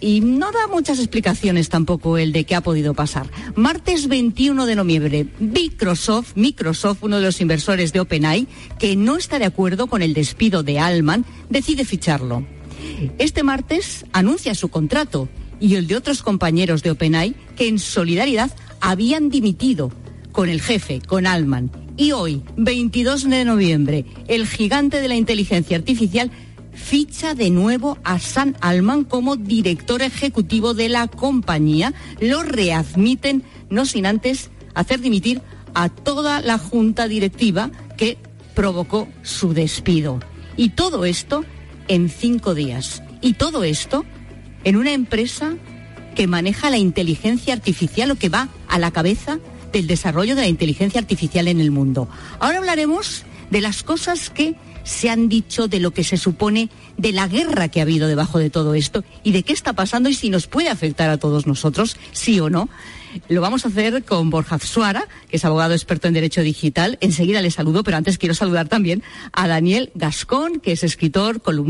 y no da muchas explicaciones tampoco el de qué ha podido pasar. Martes 21 de noviembre, Microsoft, Microsoft, uno de los inversores de OpenAI, que no está de acuerdo con el despido de Alman, decide ficharlo. Este martes anuncia su contrato y el de otros compañeros de OpenAI que en solidaridad habían dimitido con el jefe, con Alman. Y hoy, 22 de noviembre, el gigante de la inteligencia artificial ficha de nuevo a San Alman como director ejecutivo de la compañía. Lo readmiten, no sin antes hacer dimitir a toda la junta directiva que provocó su despido. Y todo esto en cinco días. Y todo esto en una empresa que maneja la inteligencia artificial o que va a la cabeza del desarrollo de la inteligencia artificial en el mundo. Ahora hablaremos de las cosas que se han dicho, de lo que se supone, de la guerra que ha habido debajo de todo esto y de qué está pasando y si nos puede afectar a todos nosotros, sí o no. Lo vamos a hacer con Borja Suara, que es abogado experto en Derecho Digital. Enseguida le saludo, pero antes quiero saludar también a Daniel Gascón, que es escritor, columnista